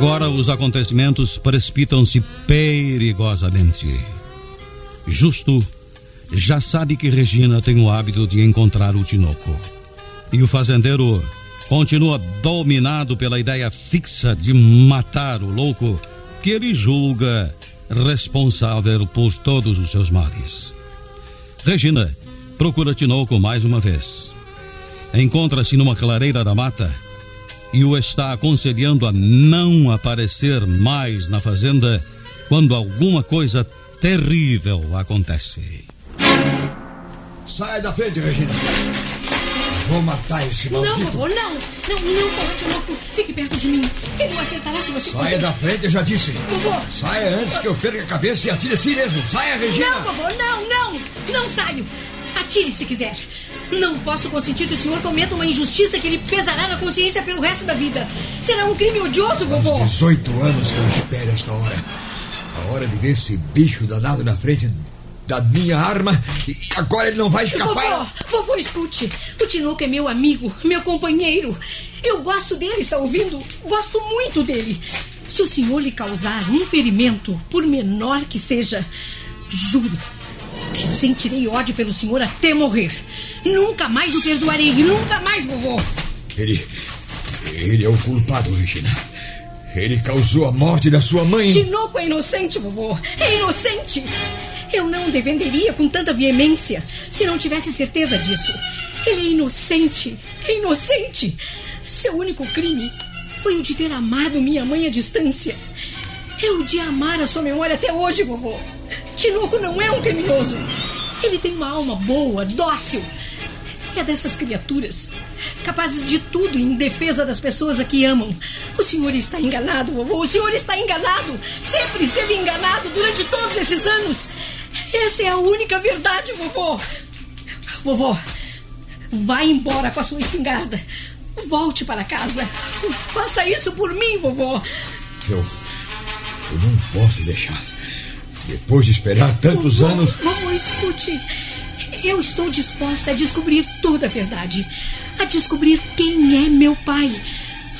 Agora os acontecimentos precipitam-se perigosamente. Justo já sabe que Regina tem o hábito de encontrar o Tinoco. E o fazendeiro continua dominado pela ideia fixa de matar o louco que ele julga responsável por todos os seus males. Regina procura Tinoco mais uma vez. Encontra-se numa clareira da mata e o está aconselhando a não aparecer mais na fazenda quando alguma coisa terrível acontece. Saia da frente, Regina. Vou matar esse Não, maldito. vovô, não. Não, não, Correte louco. Fique perto de mim. Ele não acertará se você... Saia da frente, eu já disse. Vovô. Saia antes que eu perca a cabeça e atire assim mesmo. Saia, Regina. Não, vovô, não, não. Não saio. Atire se quiser. Não posso consentir que o senhor cometa uma injustiça que lhe pesará na consciência pelo resto da vida. Será um crime odioso, vovô. 18 anos que eu espero esta hora. A hora de ver esse bicho danado na frente da minha arma e agora ele não vai escapar. Vovô, vovô, escute. O Tinoco é meu amigo, meu companheiro. Eu gosto dele, está ouvindo? Gosto muito dele. Se o senhor lhe causar um ferimento, por menor que seja, juro sentirei ódio pelo senhor até morrer. Nunca mais o perdoarei, nunca mais, vovô. Ele. Ele é o culpado, Regina. Ele causou a morte da sua mãe. Tinoco é inocente, vovô. É inocente. Eu não o defenderia com tanta veemência se não tivesse certeza disso. Ele é inocente. É inocente. Seu único crime foi o de ter amado minha mãe à distância. É o de amar a sua memória até hoje, vovô. Tinoco não é um criminoso. Ele tem uma alma boa, dócil. É dessas criaturas, capazes de tudo em defesa das pessoas a que amam. O senhor está enganado, vovô. O senhor está enganado. Sempre esteve enganado durante todos esses anos. Essa é a única verdade, vovô. Vovô, vá embora com a sua espingarda. Volte para casa. Faça isso por mim, vovô. Eu. Eu não posso deixar. Depois de esperar tantos anos. Vovô, escute. Eu estou disposta a descobrir toda a verdade. A descobrir quem é meu pai.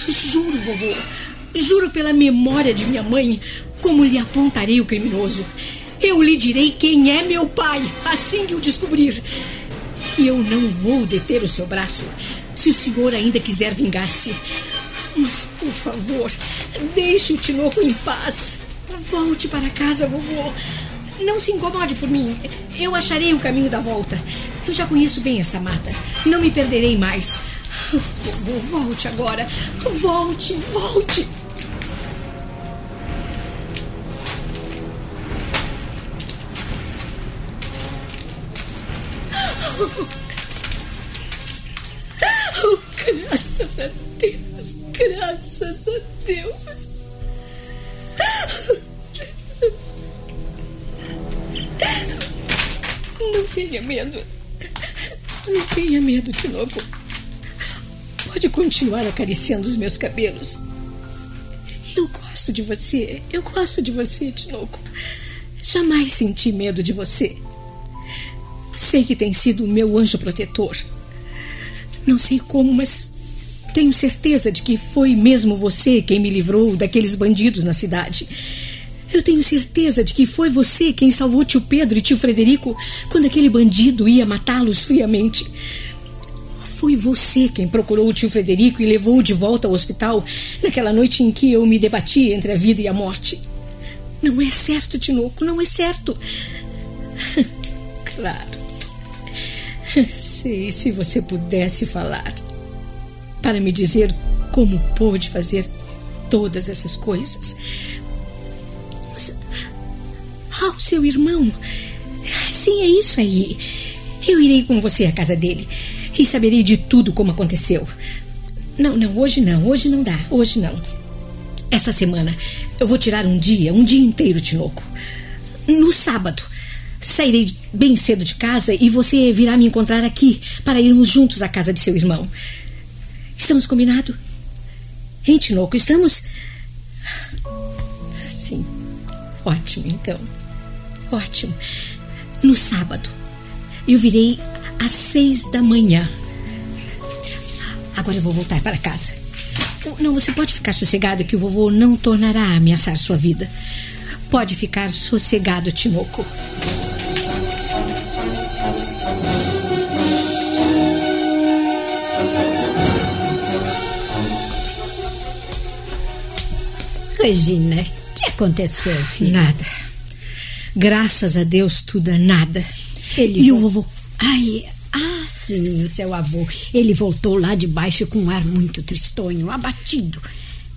Juro, vovô. Juro pela memória de minha mãe, como lhe apontarei o criminoso. Eu lhe direi quem é meu pai, assim que o descobrir. E eu não vou deter o seu braço, se o senhor ainda quiser vingar-se. Mas, por favor, deixe o Tinoco em paz. Volte para casa, vovô. Não se incomode por mim. Eu acharei o caminho da volta. Eu já conheço bem essa mata. Não me perderei mais. Vovô, volte agora. Volte, volte. Oh, graças a Deus, graças a Deus. Não tenha medo. Não tenha medo, Tinoco. Pode continuar acariciando os meus cabelos. Eu gosto de você. Eu gosto de você, Tinoco. Jamais senti medo de você. Sei que tem sido o meu anjo protetor. Não sei como, mas tenho certeza de que foi mesmo você quem me livrou daqueles bandidos na cidade. Eu tenho certeza de que foi você quem salvou tio Pedro e tio Frederico quando aquele bandido ia matá-los friamente. Foi você quem procurou o tio Frederico e levou-o de volta ao hospital naquela noite em que eu me debati entre a vida e a morte. Não é certo, Tinoco, não é certo. claro. Sei, se você pudesse falar para me dizer como pôde fazer todas essas coisas. Mas, ah, o seu irmão. Sim, é isso aí. Eu irei com você à casa dele e saberei de tudo como aconteceu. Não, não, hoje não, hoje não dá, hoje não. Esta semana eu vou tirar um dia, um dia inteiro, Tinoco. No sábado, sairei bem cedo de casa e você virá me encontrar aqui para irmos juntos à casa de seu irmão. Estamos combinados? Hein, Tinoco, estamos? Sim. Ótimo, então. Ótimo. No sábado, eu virei às seis da manhã. Agora eu vou voltar para casa. Não, você pode ficar sossegado que o vovô não tornará a ameaçar sua vida. Pode ficar sossegado, Tinoco. Regina, o que aconteceu, filha? Nada. Graças a Deus, tudo é nada. Ele e o vo- vovô? Ai, ah, sim, o seu avô. Ele voltou lá de baixo com um ar muito tristonho, abatido.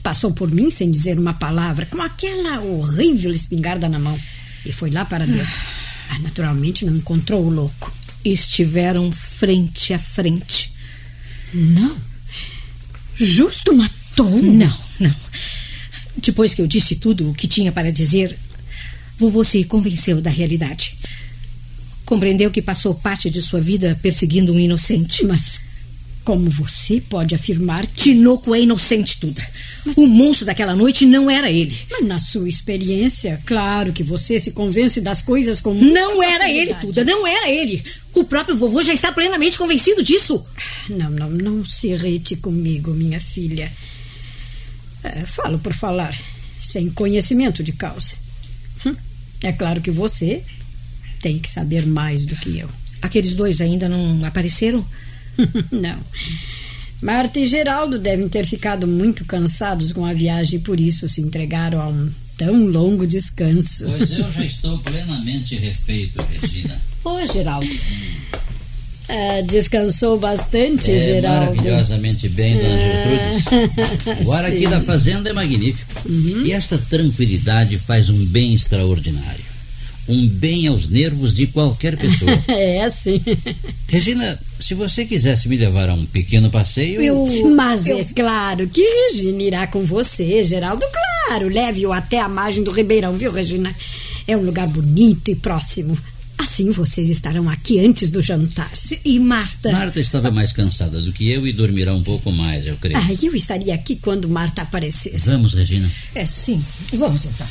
Passou por mim sem dizer uma palavra, com aquela horrível espingarda na mão. E foi lá para dentro. Ah, naturalmente não encontrou o louco. Estiveram frente a frente. Não. Justo matou? Não, não. Depois que eu disse tudo o que tinha para dizer, vovô se convenceu da realidade. Compreendeu que passou parte de sua vida perseguindo um inocente. Mas como você pode afirmar. Tinoco é inocente, Tuda. O monstro daquela noite não era ele. Mas na sua experiência, claro que você se convence das coisas com. Não muita era ele, facilidade. Tuda, não era ele. O próprio vovô já está plenamente convencido disso. Não, não, não se irrite comigo, minha filha. É, falo por falar, sem conhecimento de causa. Hum, É claro que você tem que saber mais do que eu. Aqueles dois ainda não apareceram? não. Marta e Geraldo devem ter ficado muito cansados com a viagem e por isso se entregaram a um tão longo descanso. Pois eu já estou plenamente refeito, Regina. Ô, Geraldo. Ah, descansou bastante, É Geraldo. maravilhosamente bem, dona Gertrudes. O ar aqui da fazenda é magnífico. E esta tranquilidade faz um bem extraordinário. Um bem aos nervos de qualquer pessoa. É, sim. Regina, se você quisesse me levar a um pequeno passeio. Eu. Mas eu- é claro que Regina irá com você, Geraldo. Claro, leve-o até a margem do Ribeirão, viu, Regina? É um lugar bonito e próximo. Assim vocês estarão aqui antes do jantar. E Marta? Marta estava mais cansada do que eu e dormirá um pouco mais, eu creio. Ah, eu estaria aqui quando Marta aparecer. Vamos, Regina. É, sim. Vamos então.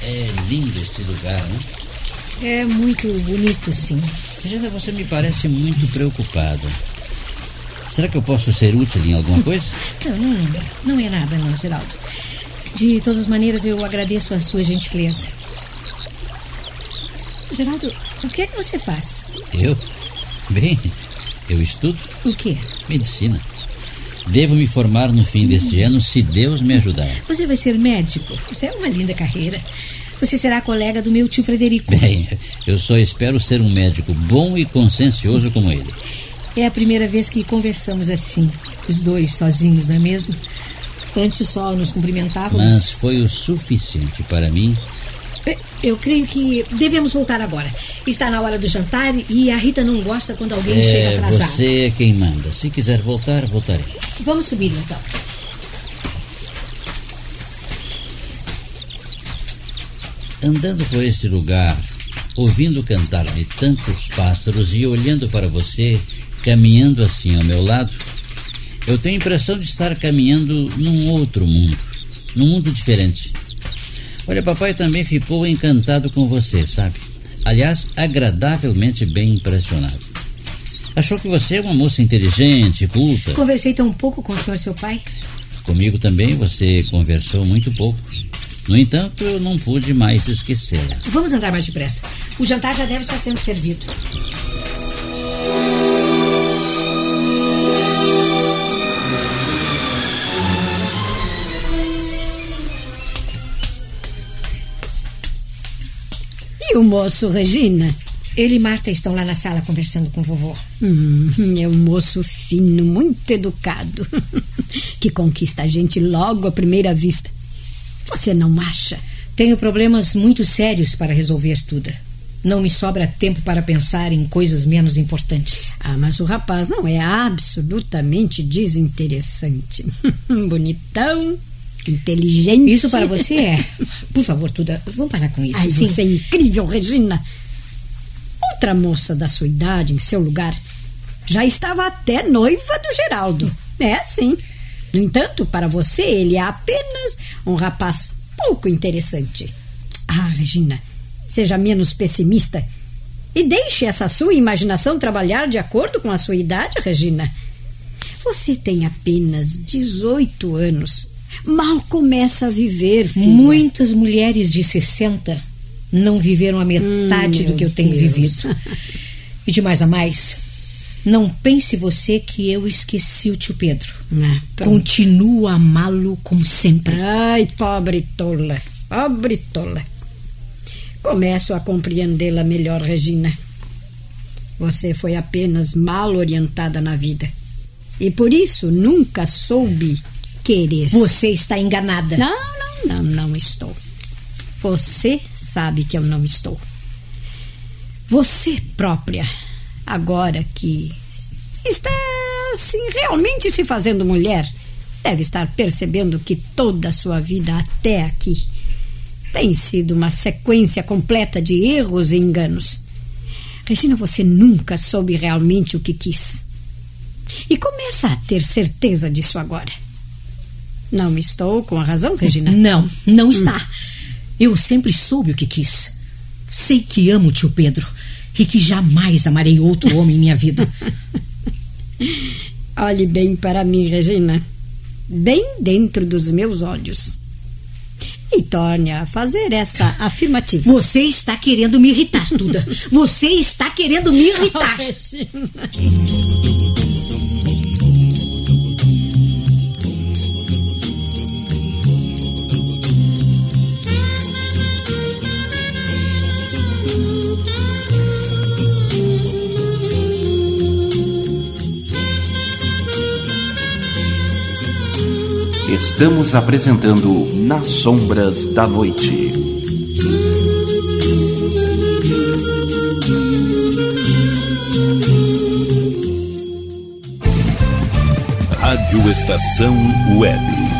É lindo esse lugar, né? É muito bonito, sim. Regina, você me parece muito preocupada. Será que eu posso ser útil em alguma coisa? Não, não, não é nada, não, Geraldo. De todas as maneiras, eu agradeço a sua gentileza. Geraldo, o que é que você faz? Eu? Bem, eu estudo O quê? medicina. Devo me formar no fim deste ano, se Deus me ajudar. Você vai ser médico. Isso é uma linda carreira. Você será colega do meu tio Frederico. Bem, eu só espero ser um médico bom e consciencioso como ele. É a primeira vez que conversamos assim, os dois sozinhos, não é mesmo? Antes só nos cumprimentávamos. Mas foi o suficiente para mim. Eh, Eu creio que devemos voltar agora. Está na hora do jantar e a Rita não gosta quando alguém chega É, atrasado. você é quem manda. Se quiser voltar, voltarei. Vamos subir então. Andando por este lugar, ouvindo cantar de tantos pássaros e olhando para você, caminhando assim ao meu lado, eu tenho a impressão de estar caminhando num outro mundo, num mundo diferente. Olha, papai também ficou encantado com você, sabe? Aliás, agradavelmente bem impressionado. Achou que você é uma moça inteligente, culta. Conversei tão pouco com o senhor, seu pai. Comigo também você conversou muito pouco. No entanto, eu não pude mais esquecê-la. Vamos andar mais depressa. O jantar já deve estar sendo servido. E o moço, Regina? Ele e Marta estão lá na sala conversando com o vovô. Hum, é um moço fino, muito educado. que conquista a gente logo à primeira vista. Você não acha? Tenho problemas muito sérios para resolver, Tuda. Não me sobra tempo para pensar em coisas menos importantes. Ah, mas o rapaz não é absolutamente desinteressante. Bonitão, inteligente. Isso para você é. Por favor, Tuda, vamos parar com isso. Ai, Sim. você é incrível, Regina. Outra moça da sua idade, em seu lugar, já estava até noiva do Geraldo. É, sim. No entanto, para você, ele é apenas um rapaz pouco interessante. Ah, Regina, seja menos pessimista e deixe essa sua imaginação trabalhar de acordo com a sua idade, Regina. Você tem apenas 18 anos. Mal começa a viver, filha. Muitas mulheres de 60 não viveram a metade hum, do que eu tenho Deus. vivido. E de mais a mais, não pense você que eu esqueci o tio Pedro. Ah, Continuo a amá-lo como sempre. Ai, pobre tola, pobre tola. Começo a compreendê-la melhor, Regina. Você foi apenas mal orientada na vida. E por isso nunca soube querer. Você está enganada. Não, não, não, não estou. Você sabe que eu não estou. Você própria, agora que está assim realmente se fazendo mulher, deve estar percebendo que toda a sua vida até aqui tem sido uma sequência completa de erros e enganos. Regina, você nunca soube realmente o que quis. E começa a ter certeza disso agora. Não estou com a razão, Regina? Não, não está. Hum. Eu sempre soube o que quis. Sei que amo o tio Pedro e que jamais amarei outro homem em minha vida. Olhe bem para mim, Regina. Bem dentro dos meus olhos. E torne a fazer essa afirmativa. Você está querendo me irritar, Tuda. Você está querendo me irritar. Oh, Estamos apresentando Nas Sombras da Noite. Rádio Estação Web.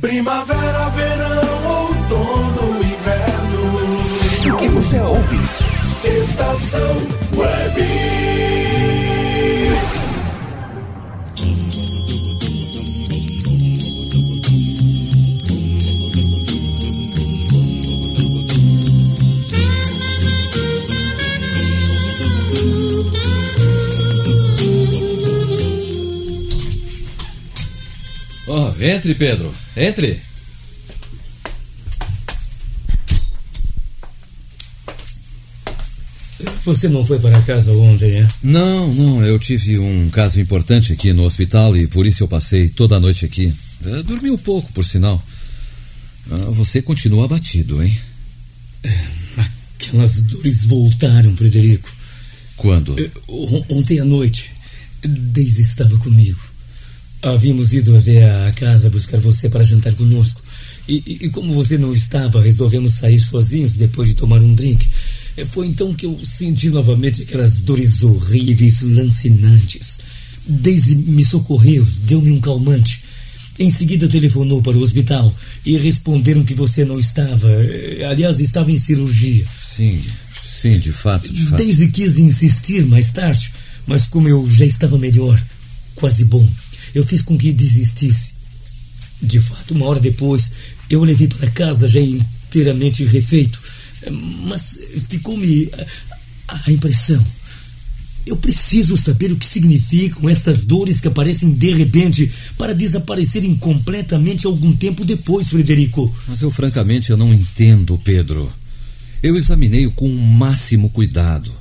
Primavera, verão, outono, inverno. O que você ouve? Estação Web. Oh, entre, Pedro. Entre. Você não foi para casa ontem, é? Não, não. Eu tive um caso importante aqui no hospital e por isso eu passei toda a noite aqui. Eu dormi um pouco, por sinal. Ah, Você continua abatido, hein? Aquelas dores voltaram, Frederico. Quando? On- Ontem à noite, Daisy estava comigo. Havíamos ido até a casa buscar você para jantar conosco. E, e- e como você não estava, resolvemos sair sozinhos depois de tomar um drink. Eh, Foi então que eu senti novamente aquelas dores horríveis, lancinantes. Daisy me socorreu, deu-me um calmante. Em seguida telefonou para o hospital e responderam que você não estava. eh, Aliás, estava em cirurgia. Sim, sim, de fato, de fato. Daisy quis insistir mais tarde, mas como eu já estava melhor, quase bom, eu fiz com que desistisse. De fato, uma hora depois, eu o levei para casa já inteiramente refeito, mas ficou-me a, a impressão. Eu preciso saber o que significam estas dores que aparecem de repente para desaparecerem completamente algum tempo depois, Frederico. Mas eu francamente eu não entendo, Pedro. Eu examinei-o com o máximo cuidado.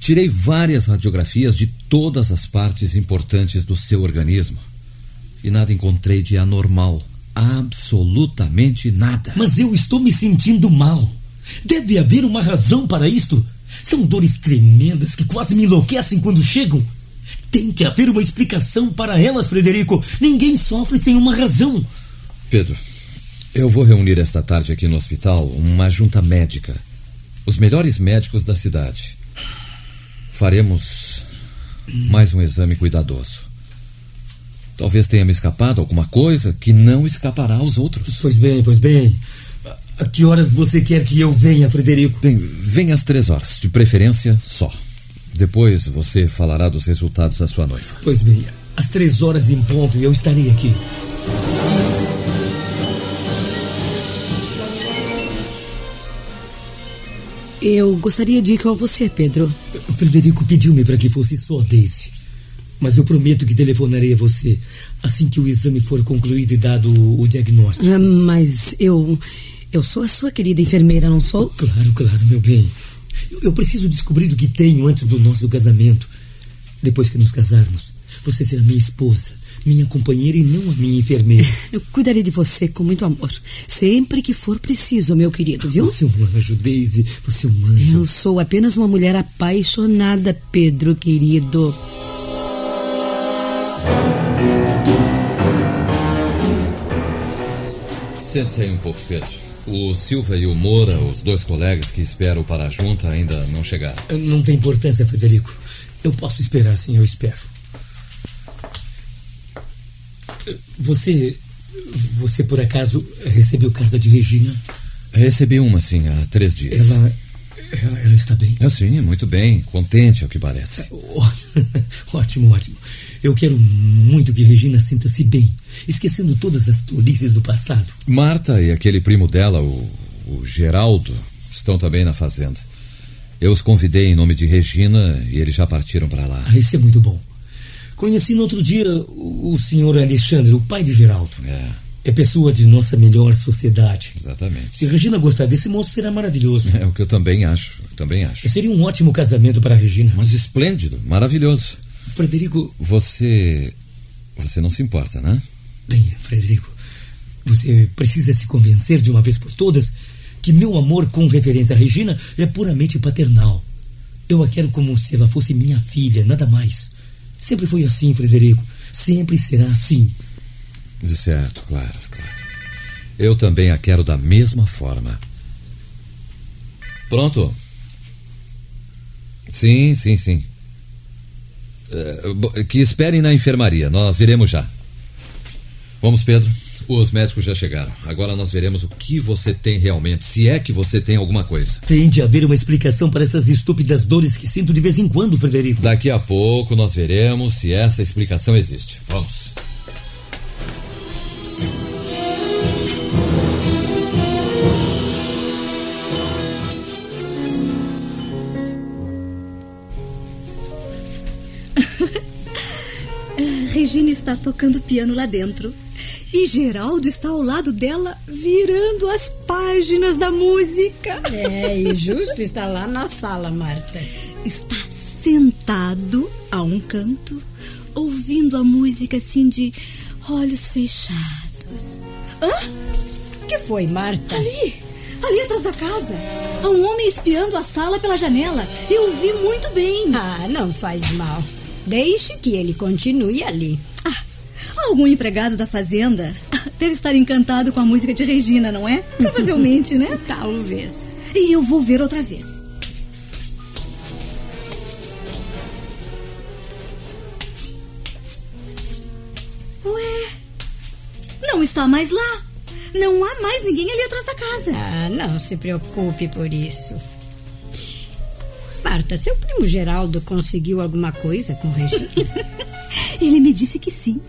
Tirei várias radiografias de todas as partes importantes do seu organismo. E nada encontrei de anormal. Absolutamente nada. Mas eu estou me sentindo mal. Deve haver uma razão para isto. São dores tremendas que quase me enlouquecem quando chegam. Tem que haver uma explicação para elas, Frederico. Ninguém sofre sem uma razão. Pedro, eu vou reunir esta tarde aqui no hospital uma junta médica. Os melhores médicos da cidade. Faremos mais um exame cuidadoso. Talvez tenha me escapado alguma coisa que não escapará aos outros. Pois bem, pois bem. A que horas você quer que eu venha, Frederico? Bem, venha às três horas, de preferência só. Depois você falará dos resultados à sua noiva. Pois bem, às três horas em ponto eu estarei aqui. Eu gostaria de ir com você, Pedro. Frederico pediu-me para que fosse só Daisy. Mas eu prometo que telefonarei a você assim que o exame for concluído e dado o diagnóstico. Ah, Mas eu. Eu sou a sua querida enfermeira, não sou? Claro, claro, meu bem. Eu, eu preciso descobrir o que tenho antes do nosso casamento. Depois que nos casarmos, você será minha esposa, minha companheira e não a minha enfermeira. Eu cuidarei de você com muito amor. Sempre que for preciso, meu querido, viu? Você é um anjo, Daisy. Você é um anjo. Eu sou apenas uma mulher apaixonada, Pedro, querido. Sente-se aí um pouco, Pedro. O Silva e o Moura, os dois colegas que esperam para a junta, ainda não chegaram. Não tem importância, Frederico. Eu posso esperar, sim, eu espero. Você. Você por acaso recebeu carta de Regina? Recebi uma, sim, há três dias. Ela. Ela, ela está bem? Ah, sim, muito bem. Contente, ao que parece. Ótimo, ótimo. Eu quero muito que Regina sinta-se bem, esquecendo todas as tolices do passado. Marta e aquele primo dela, o, o Geraldo, estão também na fazenda. Eu os convidei em nome de Regina e eles já partiram para lá. Ah, isso é muito bom. Conheci no outro dia o, o senhor Alexandre, o pai de Geraldo. É, É pessoa de nossa melhor sociedade. exatamente. Se Regina gostar desse moço, será maravilhoso. É o que eu também acho. eu Também acho. Seria um ótimo casamento para Regina. Mas esplêndido, maravilhoso. Frederico. Você. Você não se importa, né? Bem, Frederico, você precisa se convencer de uma vez por todas que meu amor com referência a Regina é puramente paternal. Eu a quero como se ela fosse minha filha, nada mais. Sempre foi assim, Frederico. Sempre será assim. De certo, claro, claro. Eu também a quero da mesma forma. Pronto? Sim, sim, sim. Bo- que esperem na enfermaria, nós iremos já. Vamos, Pedro. Os médicos já chegaram. Agora nós veremos o que você tem realmente, se é que você tem alguma coisa. Tem de haver uma explicação para essas estúpidas dores que sinto de vez em quando, Frederico. Daqui a pouco nós veremos se essa explicação existe. Vamos. Regina está tocando piano lá dentro. E Geraldo está ao lado dela, virando as páginas da música. É, e justo está lá na sala, Marta. Está sentado a um canto, ouvindo a música assim de olhos fechados. Hã? que foi, Marta? Ali, ali atrás da casa. Há um homem espiando a sala pela janela. Eu vi muito bem. Ah, não faz mal. Deixe que ele continue ali. Ah, algum empregado da fazenda deve estar encantado com a música de Regina, não é? Provavelmente, né? Talvez. E eu vou ver outra vez. Ué, não está mais lá. Não há mais ninguém ali atrás da casa. Ah, não se preocupe por isso. Marta, seu primo Geraldo conseguiu alguma coisa com Regina? Ele me disse que sim.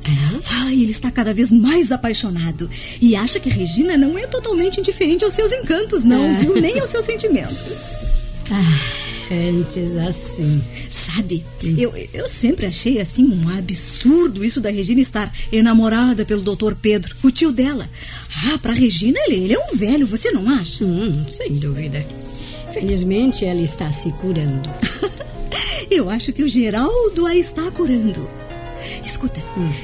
Ai, ele está cada vez mais apaixonado. E acha que Regina não é totalmente indiferente aos seus encantos, não, Ah. viu? Nem aos seus sentimentos. Ah, antes assim. Sabe, eu, eu sempre achei assim um absurdo isso da Regina estar enamorada pelo doutor Pedro, o tio dela. Ah, pra Regina ele, ele é um velho, você não acha? Hum, sem dúvida. Felizmente ela está se curando. Eu acho que o Geraldo a está curando. Escuta,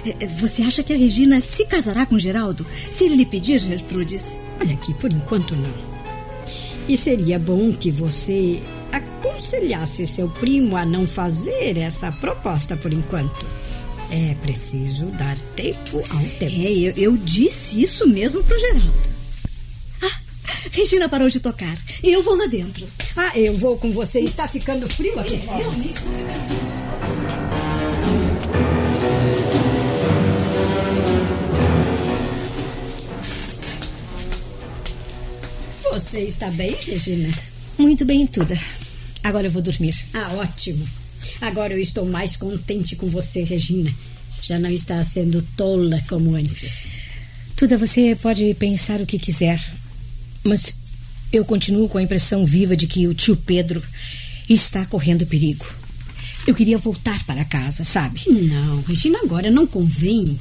eh, eh, você acha que a Regina se casará com o Geraldo se ele lhe pedir, Gertrudes? Olha aqui, por enquanto não. E seria bom que você aconselhasse seu primo a não fazer essa proposta por enquanto. É preciso dar tempo ao tempo. É, eu, eu disse isso mesmo pro Geraldo. Regina parou de tocar. E eu vou lá dentro. Ah, eu vou com você. Está ficando frio aqui fora. Realmente está ficando Você está bem, Regina? Muito bem, Tuda. Agora eu vou dormir. Ah, ótimo. Agora eu estou mais contente com você, Regina. Já não está sendo tola como antes. Tuda, você pode pensar o que quiser, mas eu continuo com a impressão viva de que o tio Pedro está correndo perigo. Eu queria voltar para casa, sabe? Não, Regina, agora não convém.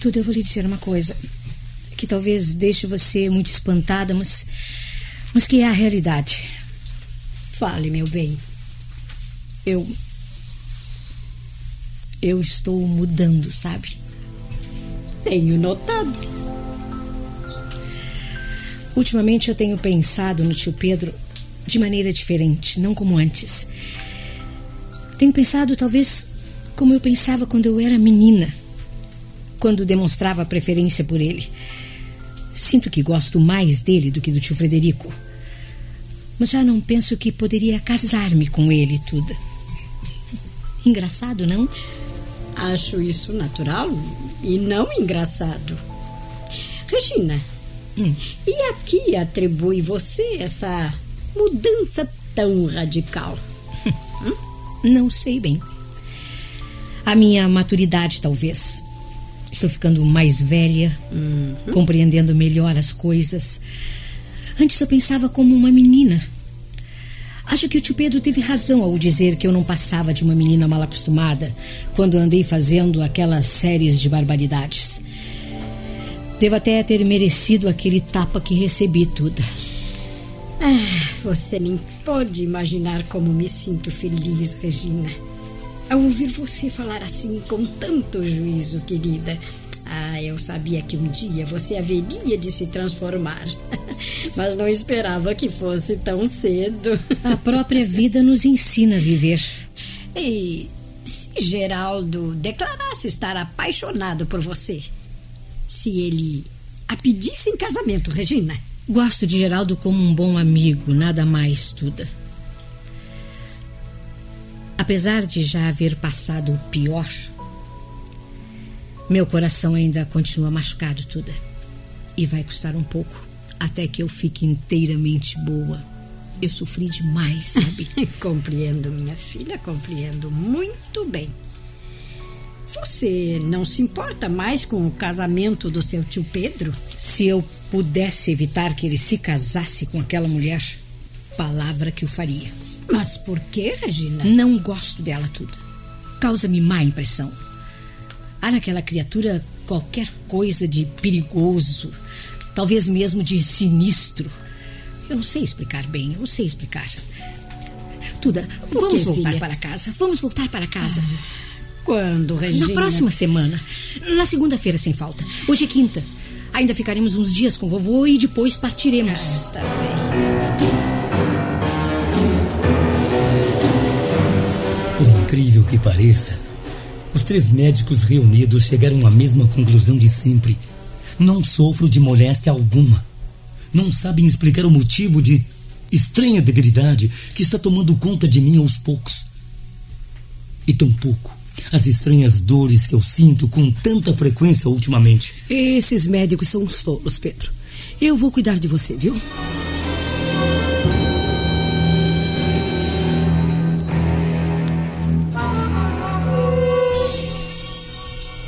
Tudo, eu vou lhe dizer uma coisa que talvez deixe você muito espantada, mas, mas que é a realidade. Fale, meu bem. Eu. Eu estou mudando, sabe? Tenho notado. Ultimamente eu tenho pensado no tio Pedro de maneira diferente, não como antes. Tenho pensado talvez como eu pensava quando eu era menina, quando demonstrava preferência por ele. Sinto que gosto mais dele do que do tio Frederico. Mas já não penso que poderia casar-me com ele tudo. Engraçado, não? Acho isso natural e não engraçado. Regina, hum. e a que atribui você essa mudança tão radical? hum? Não sei bem. A minha maturidade, talvez. Estou ficando mais velha, uhum. compreendendo melhor as coisas. Antes eu pensava como uma menina. Acho que o tio Pedro teve razão ao dizer que eu não passava de uma menina mal acostumada quando andei fazendo aquelas séries de barbaridades. Devo até ter merecido aquele tapa que recebi, Tuda. Ah, você nem pode imaginar como me sinto feliz, Regina. Ao ouvir você falar assim com tanto juízo, querida. Ah, eu sabia que um dia você haveria de se transformar. Mas não esperava que fosse tão cedo. A própria vida nos ensina a viver. E se Geraldo declarasse estar apaixonado por você? Se ele a pedisse em casamento, Regina? Gosto de Geraldo como um bom amigo, nada mais, Tuda. Apesar de já haver passado o pior, meu coração ainda continua machucado, Tuda. E vai custar um pouco até que eu fique inteiramente boa. Eu sofri demais, sabe? compreendo, minha filha, compreendo muito bem. Você não se importa mais com o casamento do seu tio Pedro? Se eu pudesse evitar que ele se casasse com aquela mulher, palavra que o faria. Mas por que, Regina? Não gosto dela tudo. Causa-me má impressão. Há naquela criatura qualquer coisa de perigoso, talvez mesmo de sinistro. Eu não sei explicar bem, eu não sei explicar. Tuda, vamos voltar filha? para casa. Vamos voltar para casa. Ah, quando, Regina? Na próxima semana. Na segunda-feira, sem falta. Hoje é quinta. Ainda ficaremos uns dias com vovô e depois partiremos. Ah, está bem. Por incrível que pareça, os três médicos reunidos chegaram à mesma conclusão de sempre. Não sofro de moléstia alguma. Não sabem explicar o motivo de estranha debilidade que está tomando conta de mim aos poucos. E tampouco as estranhas dores que eu sinto com tanta frequência ultimamente. Esses médicos são uns tolos, Pedro. Eu vou cuidar de você, viu?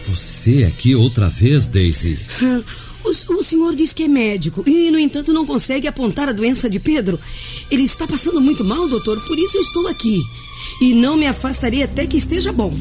Você aqui outra vez, Daisy? O, o, senhor diz que é médico e, no entanto, não consegue apontar a doença de Pedro. Ele está passando muito mal, doutor, por isso eu estou aqui. E não me afastaria até que esteja bom.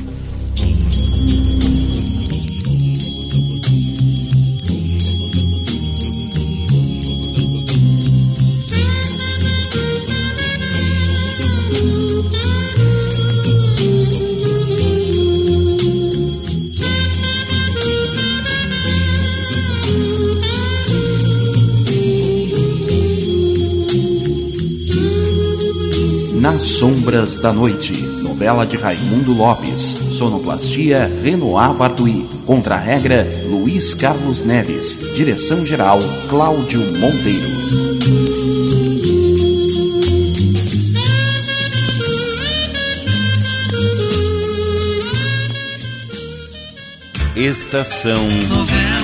Da Noite, novela de Raimundo Lopes, sonoplastia Renoir Bartui, contra-regra Luiz Carlos Neves, direção-geral Cláudio Monteiro. Estação Novela.